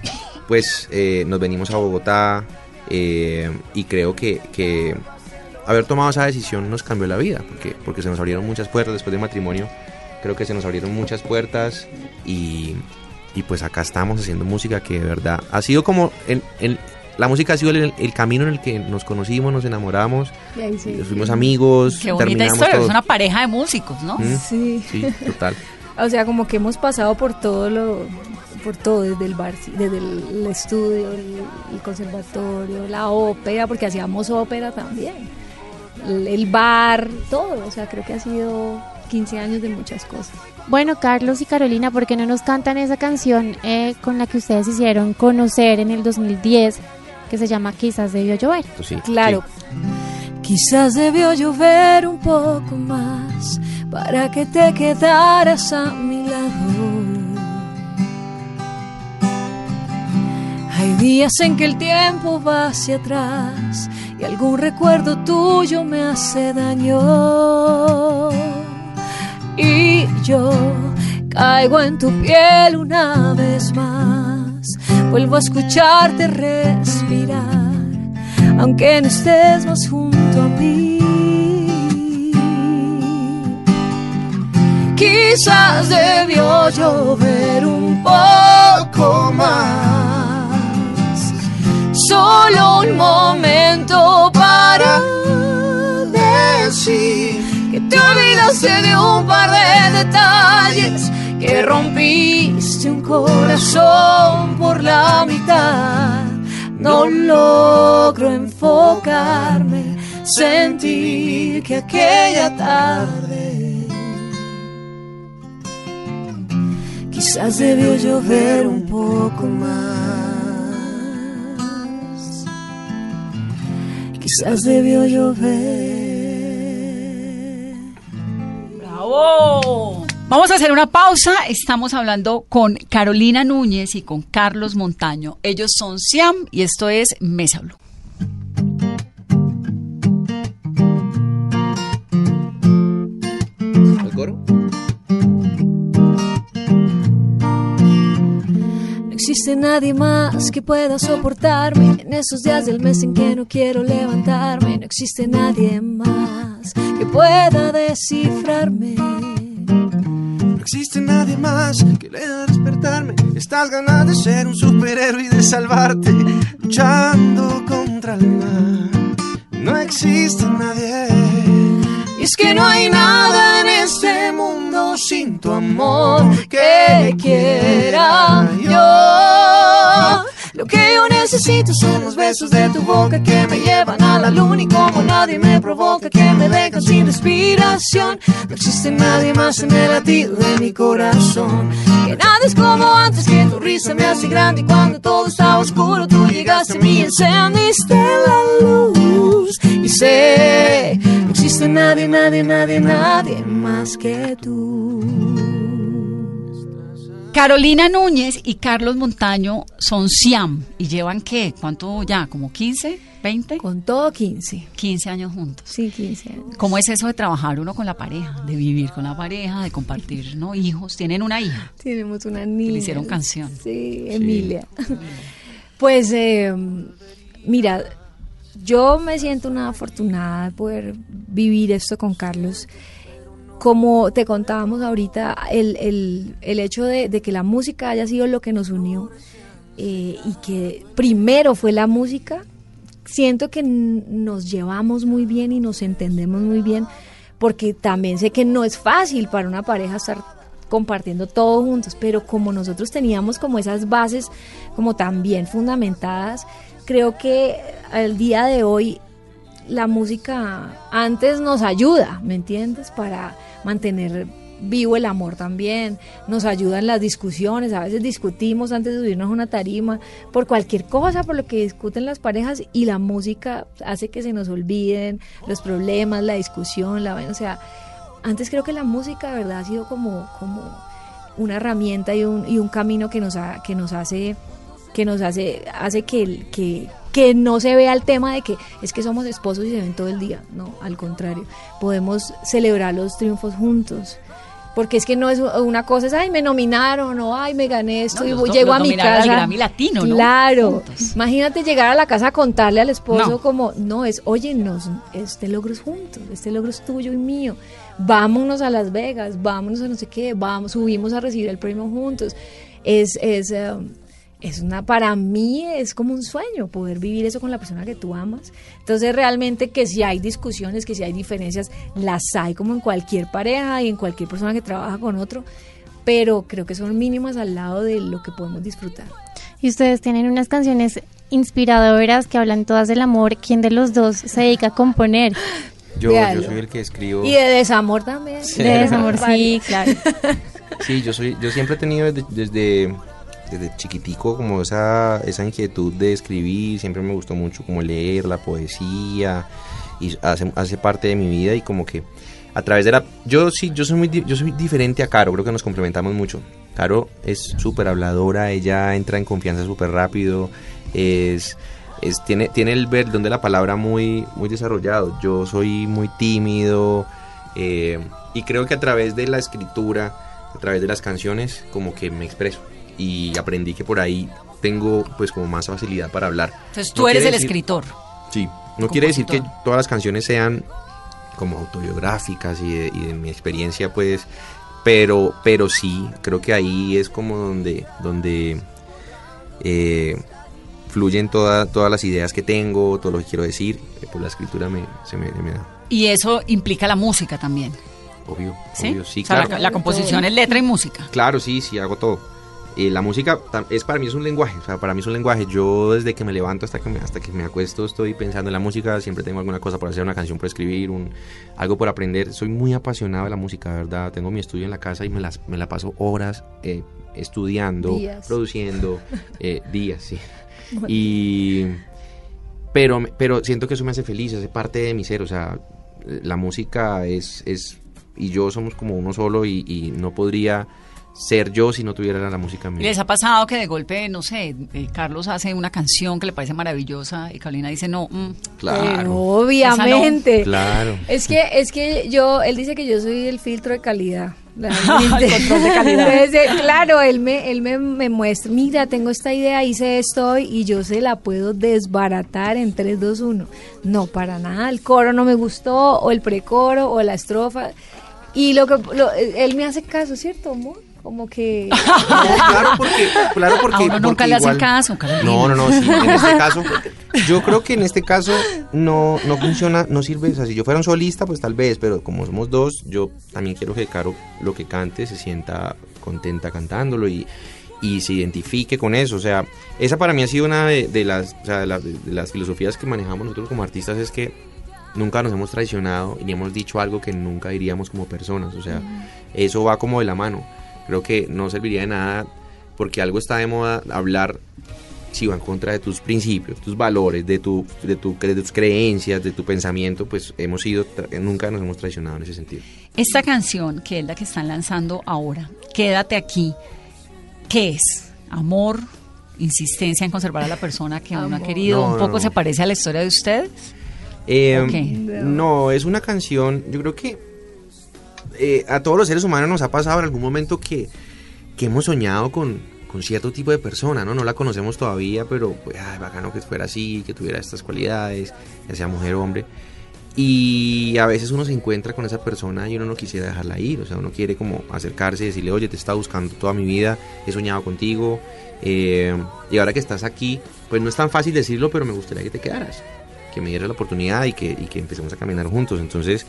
pues, eh, nos venimos a Bogotá eh, y creo que, que haber tomado esa decisión nos cambió la vida, porque, porque se nos abrieron muchas puertas después del matrimonio. Creo que se nos abrieron muchas puertas y, y pues acá estamos haciendo música que de verdad ha sido como el, el- la música ha sido el, el camino en el que nos conocimos, nos enamoramos, y ahí sí. fuimos amigos, Qué bonita terminamos historia, es una pareja de músicos, ¿no? Mm, Sí. Sí, total. O sea, como que hemos pasado por todo lo, por todo, desde el bar, desde el, el estudio, el, el conservatorio, la ópera, porque hacíamos ópera también. el, el bar, todo. O sea, creo que ha sido 15 años de muchas cosas. Bueno, Carlos y Carolina, ¿por qué no nos cantan esa canción eh, con la que ustedes hicieron conocer en el 2010, que se llama Quizás debió llover? Pues sí, Claro. Quizás debió llover un poco más para que te quedaras a mi lado. Hay días en que el tiempo va hacia atrás y algún recuerdo tuyo me hace daño. Y yo caigo en tu piel una vez más, vuelvo a escucharte respirar aunque no estés más junto a mí. Quizás debió llover un poco más, solo un momento para decir que te olvidaste de un par de detalles, que rompiste un corazón por la mitad no logro enfocarme, sentir que aquella tarde quizás debió llover un poco más, quizás debió llover. ¡Bravo! Vamos a hacer una pausa. Estamos hablando con Carolina Núñez y con Carlos Montaño. Ellos son Siam y esto es Mesa Blue. No existe nadie más que pueda soportarme en esos días del mes en que no quiero levantarme. No existe nadie más que pueda descifrarme. No existe nadie más que le haga despertarme. Estas ganas de ser un superhéroe y de salvarte, luchando contra el mal. No existe nadie. Y es que no hay nada en este mundo sin tu amor que quiera yo. Lo que yo necesito son los besos de tu boca que me llevan a la luna y como nadie me provoca que me dejan sin respiración. No existe nadie más en el latido de mi corazón. Que nada es como antes, que tu risa me hace grande y cuando todo estaba oscuro tú llegaste a mí y encendiste la luz. Y sé, no existe nadie, nadie, nadie, nadie más que tú. Carolina Núñez y Carlos Montaño son Siam y llevan qué? ¿Cuánto ya? ¿Como 15? ¿20? Con todo 15. 15 años juntos. Sí, 15 años. ¿Cómo es eso de trabajar uno con la pareja? De vivir con la pareja, de compartir, ¿no? Hijos. Tienen una hija. Tenemos una niña. le hicieron canción. Sí, Emilia. Pues eh, mira, yo me siento una afortunada de poder vivir esto con Carlos. Como te contábamos ahorita, el, el- el hecho de, de que la música haya sido lo que nos unió eh, y que primero fue la música, siento que nos llevamos muy bien y nos entendemos muy bien, porque también sé que no es fácil para una pareja estar compartiendo todo juntos, pero como nosotros teníamos como esas bases como tan bien fundamentadas, creo que al día de hoy la música antes nos ayuda, ¿me entiendes? Para mantener vivo el amor también, nos ayuda en las discusiones, a veces discutimos antes de subirnos a una tarima por cualquier cosa, por lo que discuten las parejas y la música hace que se nos olviden los problemas, la discusión, la o sea, antes creo que la música de verdad ha sido como, como una herramienta y un, y un camino que nos, ha- que nos hace que nos hace hace que, que que no se vea el tema de que es que somos esposos y se ven todo el día. No al contrario. Podemos celebrar los triunfos juntos. Porque es que no es una cosa es ay me nominaron o ay me gané esto No, y llego a mi nominaron al casa Grammy Latino, ¿no? claro. Juntos. imagínate llegar a la casa a contarle al esposo No. como no es oye nos este logro es juntos este logro es tuyo y mío. Vámonos a Las Vegas vámonos a no sé qué vamos subimos a recibir el premio juntos es es eh, es una para mí es como un sueño poder vivir eso con la persona que tú amas entonces realmente que si hay discusiones que si hay diferencias las hay como en cualquier pareja y en cualquier persona que trabaja con otro pero creo que son mínimas al lado de lo que podemos disfrutar Y ustedes tienen unas canciones inspiradoras que hablan todas del amor. ¿Quién de los dos se dedica a componer? Yo, yo soy el que escribo. Y de desamor también. Sí. De desamor, sí, claro. Sí, yo soy, yo siempre he tenido desde, desde, desde chiquitico como esa, esa inquietud de escribir, siempre me gustó mucho como leer la poesía y hace, hace parte de mi vida y como que a través de la yo sí, yo soy muy yo soy diferente a Caro, creo que nos complementamos mucho. Caro es súper habladora, ella entra en confianza súper rápido, es, es tiene, tiene el perdón de la palabra muy, muy desarrollado. Yo soy muy tímido eh, y creo que a través de la escritura, a través de las canciones, como que me expreso y aprendí que por ahí tengo pues como más facilidad para hablar. Entonces tú No eres el decir- escritor. Sí, no quiere decir que todas las canciones sean como autobiográficas y de, y de mi experiencia, pues, pero, pero sí, creo que ahí es como donde, donde eh, fluyen toda- todas las ideas que tengo, todo lo que quiero decir, eh, pues la escritura me, se me, me da, Y eso implica la música también. obvio, ¿Sí? obvio, sí, o sea, claro. la, la composición es letra y música. Claro, sí, sí, hago todo. Eh, la música es para mí es un lenguaje, o sea, para mí es un lenguaje. Yo desde que me levanto hasta que me, hasta que me acuesto estoy pensando en la música, siempre tengo alguna cosa por hacer, una canción por escribir, un, algo por aprender. Soy muy apasionado de la música, verdad. Tengo mi estudio en la casa y me, las, me la paso horas eh, estudiando, Días. produciendo, eh, días, sí. Y... Pero, pero siento que eso me hace feliz, hace parte de mi ser, o sea, la música es, es y yo somos como uno solo y, y no podría ser yo si no tuviera la música en ¿Y mí. les ha pasado que de golpe, no sé, eh, Carlos hace una canción que le parece maravillosa y Carolina dice, no, mm, Claro, Pero obviamente. claro. Es que, es que yo, él dice que yo soy el filtro de calidad. El control de calidad. Entonces, eh, claro, él me, él me, me muestra, mira, tengo esta idea, hice esto hoy y yo se la puedo desbaratar en 3, 2, 1. No, para nada, el coro no me gustó, o el precoro, o la estrofa. Y lo que lo- él me hace caso, ¿cierto, amor? Como que... claro porque, claro porque, A uno nunca porque le hacen igual- caso, Carolina. No, no, no, sí, en este caso, yo creo que en este caso no, no funciona, no sirve, o sea, si yo fuera un solista, pues tal vez, pero como somos dos, yo también quiero que Caro lo que cante se sienta contenta cantándolo y, y se identifique con eso, o sea, esa para mí ha sido una de, de las, o sea, de, las- de las filosofías que manejamos nosotros como artistas, es que nunca nos hemos traicionado y ni hemos dicho algo que nunca diríamos como personas, o sea, eso va como de la mano. Creo que no serviría de nada porque algo está de moda hablar si va en contra de tus principios, tus valores, de tu, de tu de tus creencias, de tu pensamiento, pues hemos sido nunca nos hemos traicionado en ese sentido. Esta canción, que es la que están lanzando ahora, Quédate aquí, ¿qué es? ¿Amor? ¿Insistencia en conservar a la persona que uno ha Amor. querido? No, ¿Un poco no. se parece a la historia de ustedes? Eh, Ok. No, es una canción, yo creo que eh, a todos los seres humanos nos ha pasado en algún momento que, que hemos soñado con, con cierto tipo de persona, ¿no? No la conocemos todavía, pero pues, ay, bacano que fuera así, que tuviera estas cualidades, ya sea mujer o hombre. Y a veces uno se encuentra con esa persona y uno no quisiera dejarla ir, o sea, uno quiere como acercarse y decirle, oye, te he estado buscando toda mi vida, he soñado contigo, eh, y ahora que estás aquí, pues no es tan fácil decirlo, pero me gustaría que te quedaras, que me dieras la oportunidad y que, y que empecemos a caminar juntos. Entonces,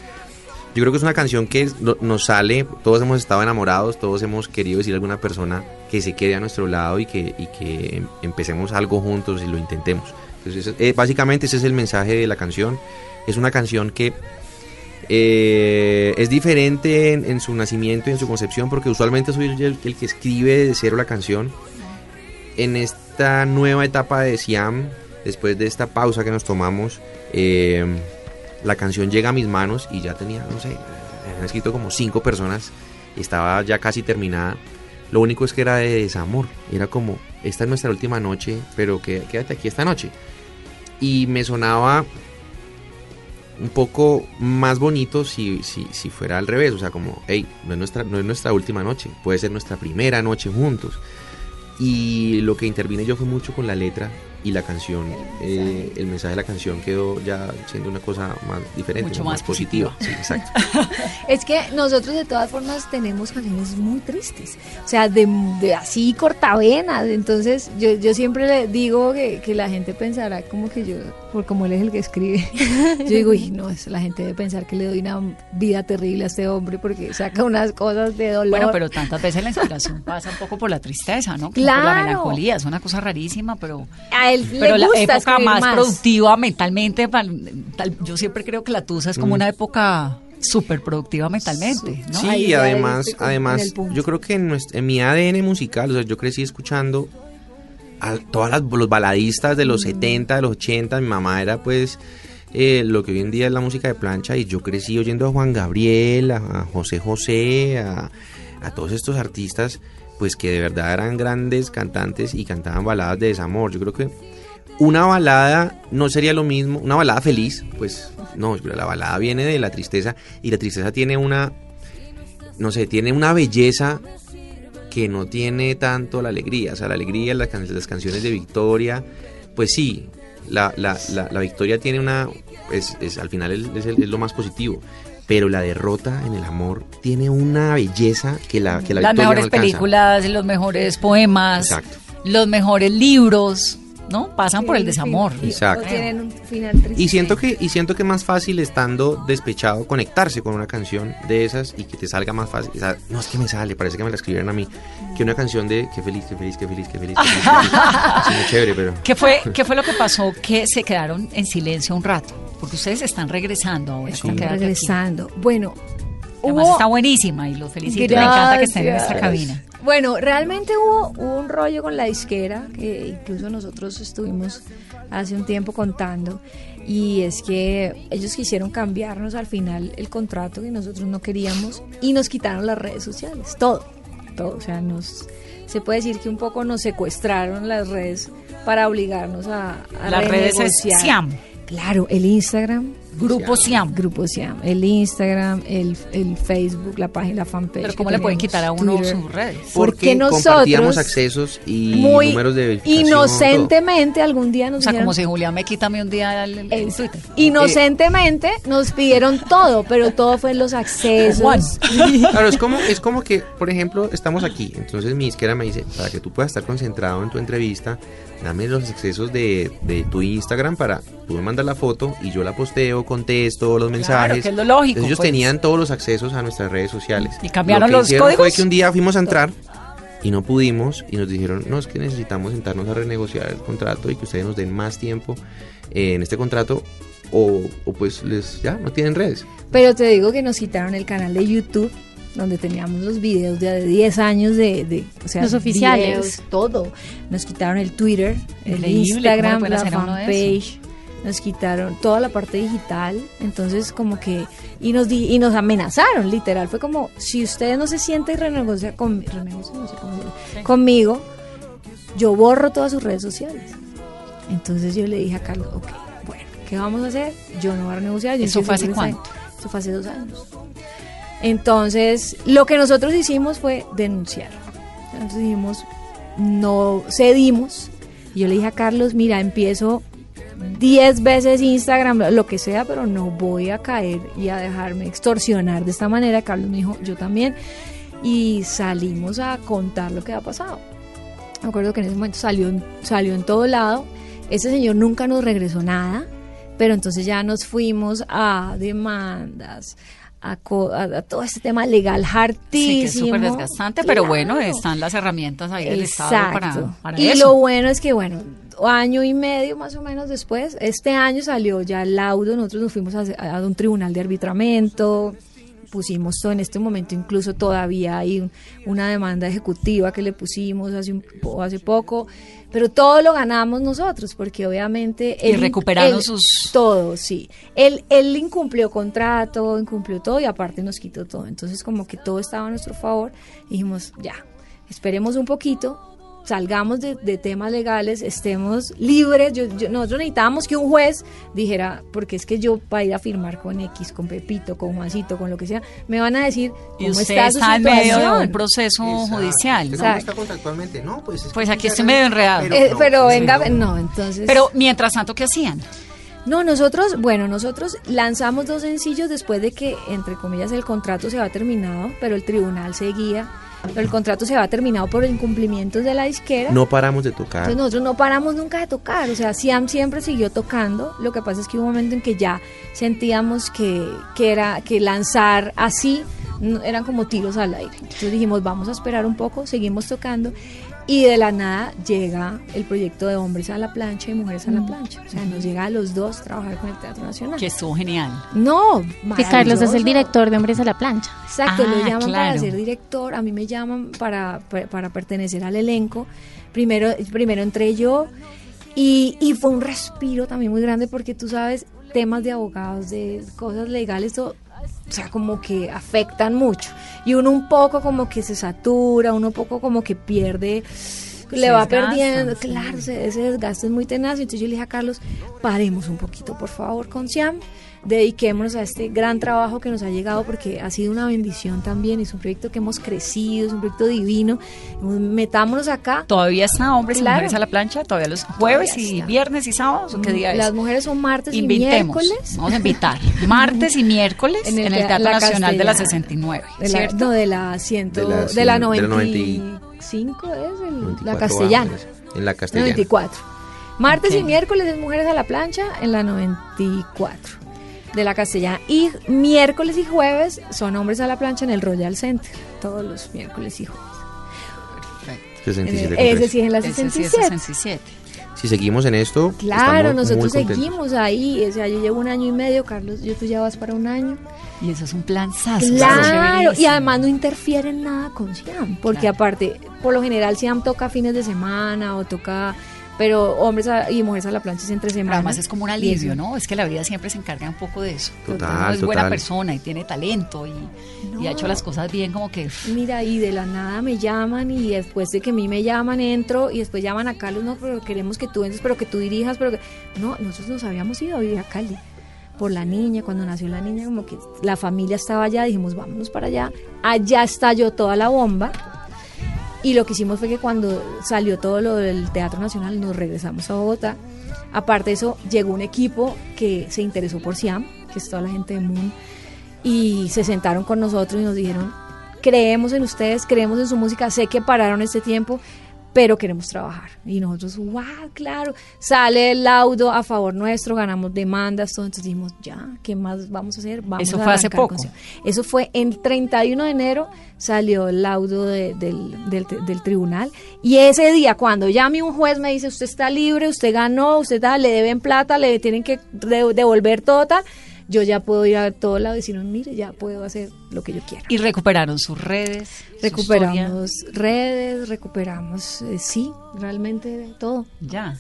yo creo que es una canción que nos sale, todos hemos estado enamorados, todos hemos querido decir a alguna persona que se quede a nuestro lado y que, y que em- empecemos algo juntos y lo intentemos. Entonces, eh, básicamente ese es el mensaje de la canción. Es una canción que eh, es diferente en, en su nacimiento y en su concepción porque usualmente soy el, el que escribe de cero la canción. En esta nueva etapa de Siam, después de esta pausa que nos tomamos, eh, la canción llega a mis manos y ya tenía, no sé, han escrito como cinco personas estaba ya casi terminada. Lo único es que era de desamor, era como, esta es nuestra última noche, pero quédate aquí esta noche. Y me sonaba un poco más bonito si, si, si fuera al revés, o sea, como, hey, no es, nuestra, no es nuestra última noche, puede ser nuestra primera noche juntos. Y lo que intervine yo fue mucho con la letra y la canción. eh, el mensaje de la canción quedó ya siendo una cosa más diferente, Mucho ¿no? más positiva. Sí, exacto. Es que nosotros de todas formas tenemos canciones muy tristes, o sea, de, de así cortavenas. Entonces yo, yo siempre le digo que, que la gente pensará como que yo, por como él es el que escribe, yo digo, y no, es, la gente debe pensar que le doy una vida terrible a este hombre porque saca unas cosas de dolor. Bueno, pero tantas veces la inspiración pasa un poco por la tristeza, ¿no? Como Por la Claro. melancolía, es una cosa rarísima, pero... a a él Pero le la época más, más. productiva mentalmente, yo siempre creo que la tusa es como Mm. una época súper productiva mentalmente, ¿no? Sí, Ahí además, además, yo creo que en, mi ADN musical, o sea, yo crecí escuchando a todas las los baladistas de Mm. los 70, de los 80, mi mamá era pues eh, lo que hoy en día es la música de plancha y yo crecí oyendo a Juan Gabriel, a, a José José, a, a todos estos artistas pues que de verdad eran grandes cantantes y cantaban baladas de desamor. Yo creo que una balada no sería lo mismo, una balada feliz, pues no, la balada viene de la tristeza y la tristeza tiene una, no sé, tiene una belleza que no tiene tanto la alegría, o sea, la alegría, las, can- las canciones de Victoria, pues sí, la, la, la, la Victoria tiene una, es, es- al final es el- es lo más positivo, pero la derrota en el amor tiene una belleza que la, que la Las Victoria mejores no películas, los mejores poemas, Exacto. los mejores libros, ¿no? Pasan por el desamor. Exacto. o tienen un final triste. Y siento que y siento que es más fácil estando despechado conectarse con una canción de esas y que te salga más fácil. O sea, no es que me sale, parece que me la escribieron a mí, que una canción de qué feliz, qué feliz, qué feliz, qué feliz. Qué feliz, qué feliz. Sí, muy chévere, pero ¿Qué fue, ¿Qué fue lo que pasó? Que se quedaron en silencio un rato. Porque ustedes están regresando ahora. Estamos Quédate Aquí. regresando. Bueno, Además hubo- está buenísima y los felicito. Me encanta que estén en nuestra Gracias. cabina. Bueno, realmente hubo, un rollo con la disquera que incluso nosotros estuvimos hace un tiempo contando y es que ellos quisieron cambiarnos al final el contrato que nosotros no queríamos y nos quitaron las redes sociales, todo, todo, o sea, nos se puede decir que un poco nos secuestraron las redes para obligarnos a, a Las redes es renegociar. Siam. Claro, el Instagram, Grupo Siam. Grupo Siam, el Instagram, el, el Facebook, la página, la fanpage. Pero ¿cómo le pueden quitar a uno Twitter. sus redes? Porque nosotros compartíamos accesos y muy números de verificación. todo. inocentemente algún día nos O sea, dijeron- como si Julián me quita a mí un día el. Twitter. Inocentemente nos pidieron todo, pero todo fue los accesos. Claro, es como, es como que, por ejemplo, estamos aquí. Entonces mi disquera me dice, para que tú puedas estar concentrado en tu entrevista, dame los accesos de, de tu Instagram para tú me mandas la foto y yo la posteo, contesto los mensajes. que es lo lógico, Entonces, ellos pues. tenían todos los accesos a nuestras redes sociales. ¿Y cambiaron Lo que los hicieron códigos? Fue que un día fuimos a entrar y no pudimos y nos dijeron, no, es que necesitamos sentarnos a renegociar el contrato y que ustedes nos den más tiempo eh, en este contrato o, o pues les ya no tienen redes. Pero te digo que nos quitaron el canal de YouTube donde teníamos los videos de, de 10 años de, de o sea, Los oficiales. videos, todo. Nos quitaron el Twitter, el Increíble, ¿cómo le Instagram, la fanpage. Nos quitaron toda la parte digital, entonces como que y nos di- y nos amenazaron, literal, fue como si ustedes no se sienten y renegocian con, no sé llama, conmigo, yo borro todas sus redes sociales. Entonces yo le dije a Carlos, ok, bueno, ¿qué vamos a hacer? Yo no voy a renegociar. yo ¿Eso fue hace cuánto? Eso fue hace dos años. Entonces, lo que nosotros hicimos fue denunciar. Entonces dijimos, no cedimos. Y yo le dije a Carlos, mira, empiezo 10 veces Instagram, lo que sea, pero no voy a caer y a dejarme extorsionar de esta manera. Carlos me dijo, yo también. Y salimos a contar lo que había pasado. Me acuerdo que en ese momento salió, salió en todo lado. Ese señor nunca nos regresó nada, pero entonces ya nos fuimos a demandas, a, co- a- a todo este tema legal Sí, que es hartísimo. súper desgastante, pero bueno, están las herramientas ahí del Estado para, para y eso. lo bueno es que, bueno, año y medio más o menos después, este año salió ya el laudo, nosotros nos fuimos a, a un tribunal de arbitramento, pusimos todo en este momento, incluso todavía hay un- una demanda ejecutiva que le pusimos hace, un, hace poco, pero todo lo ganamos nosotros, porque obviamente... Y él- recuperaron él- sus- Todo, sí. Él, él incumplió contrato, incumplió todo y aparte nos quitó todo. Entonces como que todo estaba a nuestro favor. Dijimos, ya, esperemos un poquito, salgamos de, de temas legales, estemos libres. Yo, yo- nosotros necesitábamos que un juez dijera, porque es que yo para ir a firmar con X, con Pepito, con Juancito, con lo que sea, me van a decir Y cómo usted está su está en medio de un proceso judicial. ¿Cómo Exacto. está contractualmente? No, pues es Pues aquí estoy medio enredado. Eh, no, pero sí, venga, no. no, entonces... Pero mientras tanto, ¿qué hacían? No, nosotros, bueno, nosotros lanzamos dos sencillos después de que, entre comillas, el contrato se había terminado, pero el tribunal seguía. El contrato se había terminado por incumplimientos de la disquera. No paramos de tocar. Entonces nosotros no paramos nunca de tocar, o sea, Siam siempre siguió tocando. Lo que pasa es que hubo un momento en que ya sentíamos que, que era que lanzar así eran como tiros al aire. Entonces dijimos, vamos a esperar un poco, seguimos tocando. Y de la nada llega el proyecto de Hombres a la Plancha y Mujeres a la Plancha. O sea, nos llega a los dos trabajar con el Teatro Nacional. Que estuvo genial. No, Que Carlos es el director de Hombres a la Plancha. Exacto, Ah, lo llaman para ser director, a mí me llaman para, para, para pertenecer al elenco. Primero, primero entré yo y, y fue un respiro también muy grande porque tú sabes, temas de abogados, de cosas legales, todo, o sea, como que afectan mucho. Y uno un poco como que se satura, uno un poco como que pierde, le va desgasta, perdiendo, sí. claro, ese, desgaste es muy tenaz. Y entonces yo le dije a Carlos, paremos un poquito, por favor, con Siam, dediquémonos a este gran trabajo que nos ha llegado porque ha sido una bendición también, es un proyecto que hemos crecido, es un proyecto divino. Metámonos acá. Todavía está hombres y mujeres a la plancha, todavía los jueves Todavía y está. viernes y sábados, ¿o qué día es? Las mujeres son martes y Invitemos. miércoles. Vamos a invitar. Martes y miércoles en el, tea- Teatro la Nacional de la Castellana. 69, De la, ¿cierto? no, de la, ciento, De la de la, cien- de la 95 es el- 94 la castellana. años. En la castellana. 94. Martes y miércoles es Mujeres a la Plancha en la 94 de la castellana. Y miércoles y jueves son Hombres a la Plancha en el Royal Center. Todos los miércoles y jueves. 67 Ese con sí es en la Ese sí es 67. 67. Si seguimos en esto, Claro, nosotros seguimos ahí. O sea, yo llevo un año y medio, Carlos, yo tú ya vas para un año. Y eso es un planzazo. Claro, y además no interfiere en nada con Siam, porque Claro. aparte, por lo general Siam toca fines de semana o toca, pero hombres a- y mujeres a la plancha es entre Pero semana. además es como un alivio, ¿no? Es que la vida siempre se encarga un poco de eso. Total, Uno es buena persona y tiene talento y, y ha hecho las cosas bien como que... Mira, y de la nada me llaman y después de que a mí me llaman entro y después llaman a Carlos, no, pero queremos que tú entres, pero que tú dirijas, pero que... No, nosotros nos habíamos ido a vivir a Cali por la niña, cuando nació la niña, como que la familia estaba allá, dijimos, vámonos para allá. Allá estalló toda la bomba. Y lo que hicimos fue que cuando salió todo lo del Teatro Nacional, nos regresamos a Bogotá. Aparte de eso, llegó un equipo que se interesó por Siam, que es toda la gente de Moon, y se sentaron con nosotros y nos dijeron, creemos en ustedes, creemos en su música, sé que pararon este tiempo, pero queremos trabajar. Y nosotros, wow, claro, sale el laudo a favor nuestro, ganamos demandas, todo, entonces dijimos, ya, ¿qué más vamos a hacer? Vamos Eso a fue hace poco. con Siam". Eso fue el 31 de enero, salió el laudo de- del, del- del tribunal, y ese día, cuando llame un juez, me dice, usted está libre, usted ganó, usted tal, le deben plata, le tienen que de- devolver todo tal, yo ya puedo ir a todo lado y decir, mire, ya puedo hacer lo que yo quiera. Y recuperaron sus redes. su Recuperamos redes, recuperamos, eh, sí, realmente todo. Ya.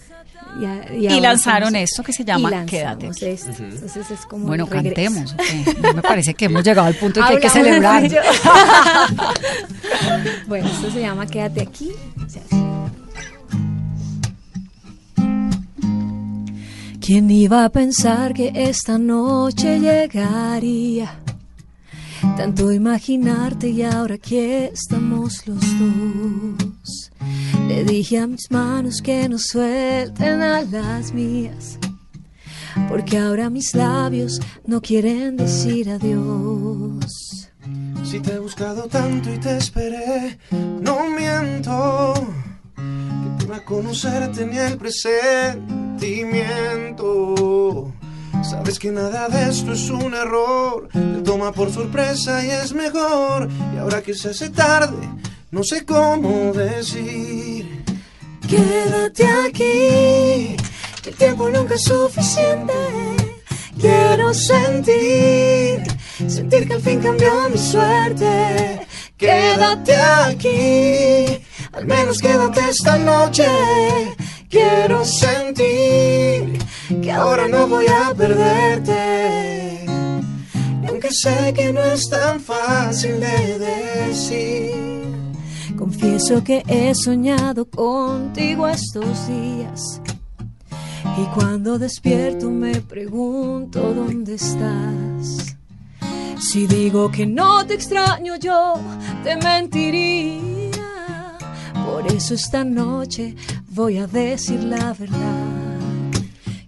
Y, a- Y lanzaron estamos- esto que se llama Quédate aquí. esto. Entonces es como Bueno, cantemos. Me parece que hemos llegado al punto en que hay que celebrar. de bueno, esto se llama Quédate aquí. ¿Quién iba a pensar que esta noche llegaría? Tanto imaginarte y ahora aquí estamos los dos. Le dije a mis manos que no suelten a las mías, porque ahora mis labios no quieren decir adiós. Si te he buscado tanto y te esperé, no miento. Por conocerte ni el presentimiento. Sabes que nada de esto es un error. Te toma por sorpresa y es mejor. Y ahora que se hace tarde, no sé cómo decir. Quédate aquí, que el tiempo nunca es suficiente. Quiero sentir, sentir que al fin cambió mi suerte. Quédate aquí, al menos quédate esta noche. Quiero sentir que ahora no voy a perderte. Y aunque sé que no es tan fácil de decir. Confieso que he soñado contigo estos días. Y cuando despierto me pregunto dónde estás. Si digo que no te extraño yo, te mentiría. Por eso esta noche voy a decir la verdad.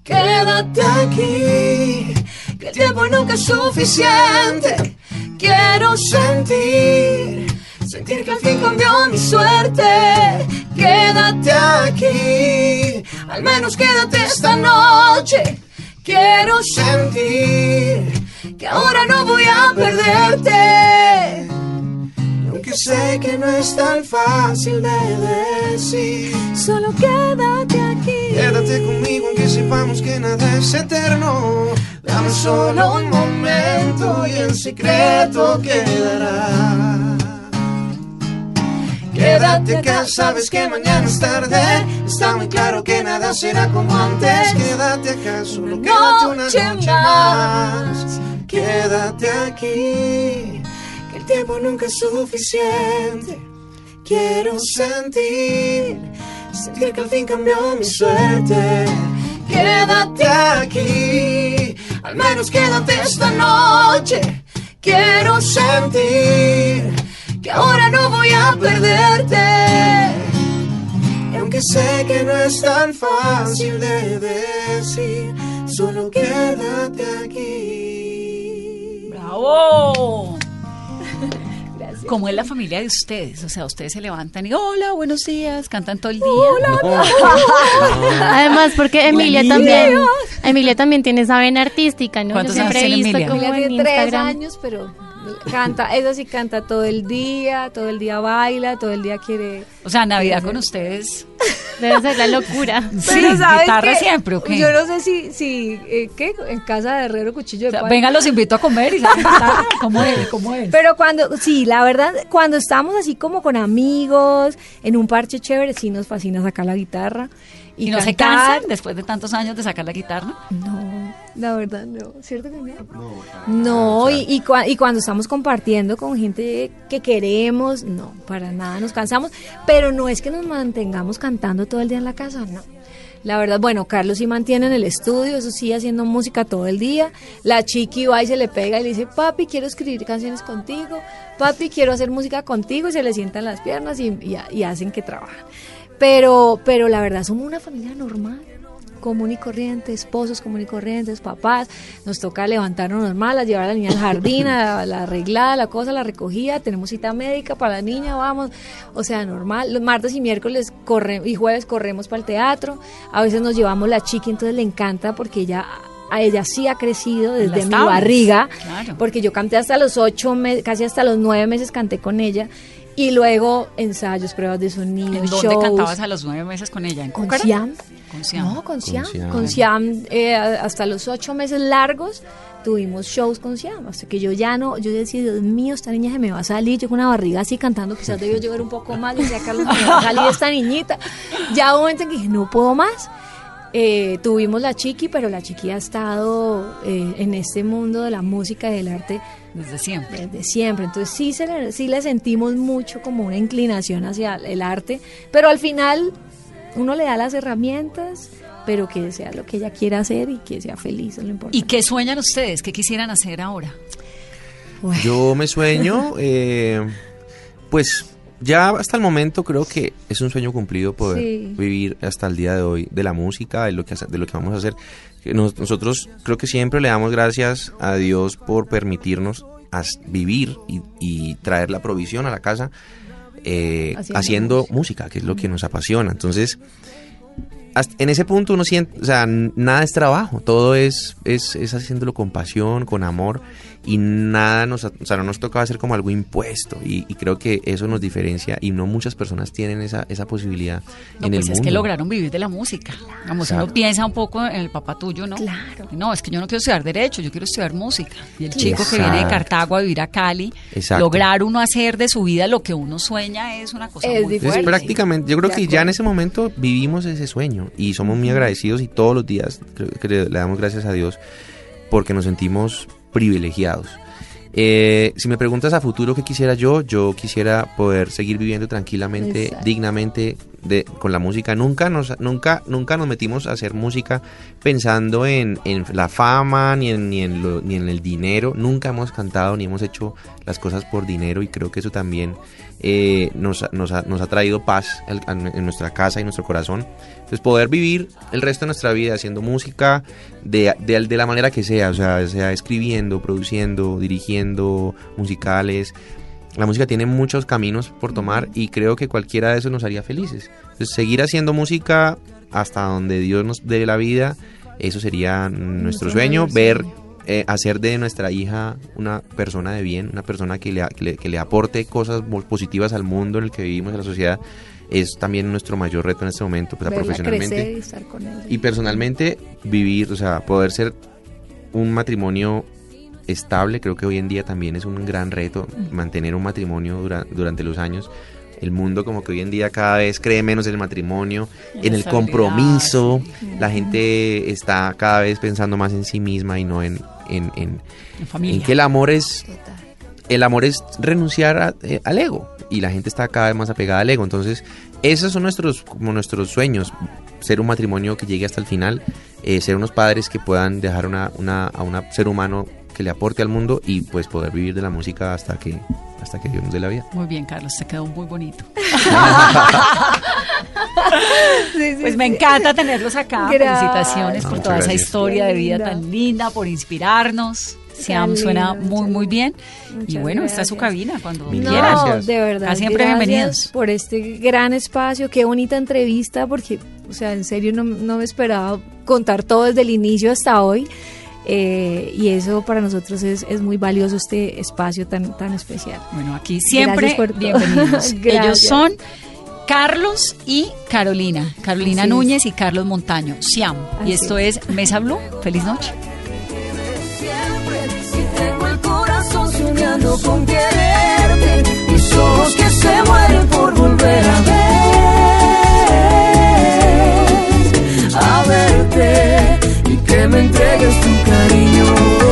Quédate aquí, que el tiempo nunca es suficiente. Quiero sentir, sentir que al fin cambió mi suerte. Quédate aquí, al menos quédate esta noche. Quiero sentir que ahora no voy a perderte. Sé que no es tan fácil de decir. Solo quédate aquí. Quédate conmigo aunque sepamos que nada es eterno. Dame solo un momento y en secreto quedará. Quédate acá, sabes que mañana es tarde. Está muy claro que nada será como antes. Quédate acá, solo quédate una noche más. Quédate aquí, tiempo nunca es suficiente. Quiero sentir, sentir que al fin cambió mi suerte. Quédate aquí, al menos quédate esta noche. Quiero sentir que ahora no voy a perderte. Y aunque sé que no es tan fácil de decir, solo quédate aquí. ¡Bravo! ¿Cómo es la familia de ustedes? O sea, ustedes se levantan y hola, buenos días, cantan todo el día. Además, porque Emilia Emilia. también, Emilia también tiene esa vena artística, ¿no? Yo ¿Cuántos siempre he años tiene visto Emilia? como Emilia en tiene tres Instagram. años, pero canta, ella sí canta todo el día, todo el día baila, todo el día quiere... O sea, Navidad con ustedes. Debe ser la locura. Sí, Pero ¿sabes guitarra qué? siempre, ¿o qué? Yo no sé si, si eh, ¿qué? En casa de Herrero, cuchillo O sea, venga, los invito a comer y guitarra. ¿Cómo es? ¿Cómo es? Pero cuando, sí, la verdad, cuando estamos así como con amigos, en un parche chévere, sí nos fascina sacar la guitarra. Y, ¿Y no se cansan después de tantos años de sacar la guitarra? No, la verdad no, ¿cierto que no? No, y, y, cua- y cuando estamos compartiendo con gente que queremos, no, para nada nos cansamos, pero no es que nos mantengamos cantando todo el día en la casa, no. La verdad, bueno, Carlos sí mantiene en el estudio, eso sí, haciendo música todo el día. La chiqui va y se le pega y le dice, papi, quiero escribir canciones contigo, papi, quiero hacer música contigo, y se le sientan las piernas y, y- y hacen que trabajan. Pero, pero la verdad, somos una familia normal común y corriente, esposos común y corrientes, papás, nos toca levantarnos normal, a llevar a la niña al jardín, a la arreglada, la cosa, la recogida, tenemos cita médica para la niña, vamos, o sea, normal, los martes y miércoles corre, y jueves corremos para el teatro, a veces nos llevamos la chiqui, entonces le encanta porque ella a ella sí ha crecido desde Las mi tablas, barriga, claro. porque yo canté hasta los ocho, me- casi hasta los nueve meses canté con ella, y luego ensayos, pruebas de sonido, ¿En dónde shows. cantabas a los nueve meses con ella? ¿En Con? Siam. Con Siam. No, con Siam. Siam. Con Siam, eh, hasta los ocho meses largos tuvimos shows con Siam. Hasta que yo ya no, yo decía, Dios mío, esta niña se me va a salir. Yo con una barriga así cantando, quizás debió llevar un poco más. Yo decía, Carlos, me va a salir esta niñita. Ya hubo un momento en que dije, no puedo más. Eh, tuvimos la chiqui, pero la chiqui ha estado eh, en este mundo de la música y del arte Desde siempre. desde siempre. Entonces sí, se le, sí le sentimos mucho como una inclinación hacia el arte, pero al final uno le da las herramientas, pero que sea lo que ella quiera hacer y que sea feliz, es lo importante. ¿Y qué sueñan ustedes? ¿Qué quisieran hacer ahora? Yo me sueño, eh, pues ya hasta el momento creo que es un sueño cumplido poder Sí. vivir hasta el día de hoy de la música, de lo que, de lo que vamos a hacer. Nosotros creo que siempre le damos gracias a Dios por permitirnos vivir y, y traer la provisión a la casa eh, Haciendo haciendo música. música, que es lo que nos apasiona. Entonces, hasta- en ese punto uno siente, o sea, nada es trabajo, todo es, es, es haciéndolo con pasión, con amor y nada nos, o sea, no nos toca hacer como algo impuesto y, y creo que eso nos diferencia y no muchas personas tienen esa, esa posibilidad No, en pues el es mundo. que lograron vivir de la música. Vamos, uno piensa un poco en el papá tuyo, ¿no? Claro. No, es que yo no quiero estudiar Derecho, yo quiero estudiar música. Y el chico que viene de. Cartago a vivir a Cali, Exacto. lograr uno hacer de su vida lo que uno sueña es una cosa Es muy difícil. Es prácticamente, yo creo De que ya en ese momento vivimos ese sueño y somos muy agradecidos y todos los días creo que le, le damos gracias a Dios porque nos sentimos privilegiados. Eh, si me preguntas a futuro qué quisiera yo, yo quisiera poder seguir viviendo tranquilamente, Exacto. dignamente de, con la música. Nunca nos, nunca, nunca nos metimos a hacer música pensando en, en la fama ni en, ni, en lo- ni en el dinero. Nunca hemos cantado ni hemos hecho las cosas por dinero y creo que eso también eh, nos, ha- nos ha, nos ha traído paz en nuestra casa y nuestro corazón. Entonces poder vivir el resto de nuestra vida haciendo música de, de, de la manera que sea, o sea, sea escribiendo, produciendo, dirigiendo musicales. La música tiene muchos caminos por tomar y creo que cualquiera de esos nos haría felices. Entonces seguir haciendo música hasta donde Dios nos dé la vida, eso sería nuestro Nuestro sueño, ver sueño. Eh, hacer de nuestra hija una persona de bien, una persona que le, que le, que le aporte cosas positivas al mundo en el que vivimos, a la sociedad, es también nuestro mayor reto en este momento, pues, profesionalmente. y estar con él. Y personalmente, vivir, o sea, poder ser un matrimonio estable, creo que hoy en día también es un gran reto, mantener un matrimonio dura- durante los años. El mundo como que hoy en día cada vez cree menos en el matrimonio, En el compromiso. sí. La gente está cada vez pensando más en sí misma y no en, en, en- En familia. en que el amor es Total. el amor es renunciar a- eh, al ego y la gente está cada vez más apegada al ego. Entonces, esos son nuestros como nuestros sueños, ser un matrimonio que llegue hasta el final, eh, ser unos padres que puedan dejar una, una, a un ser humano que le aporte al mundo y pues poder vivir de la música hasta que hasta que Dios nos dé la vida. Muy bien, Carlos, te quedó muy bonito. Sí, sí, Pues me encanta tenerlos acá. Gracias. Felicitaciones Ah, por toda esa gracias. historia de vida tan linda. por inspirarnos. Siam suena lindo, muy, muy bien. y bueno, está su gracias. cabina cuando Mil No, quieran. gracias. de verdad. Siempre gracias bienvenidos. Por este gran espacio, qué bonita entrevista, porque, o sea, en serio no, no me esperaba contar todo desde el inicio hasta hoy. Eh, y eso para nosotros es, es, muy valioso este espacio tan, tan especial. Bueno, aquí siempre bienvenidos. Ellos son Carlos y Carolina, Carolina. Núñez y Carlos Montaño, Siam. Así y esto es. Mesa Blue. Feliz noche. Con quererte, mis ojos que se mueren. que me entregues tu cariño.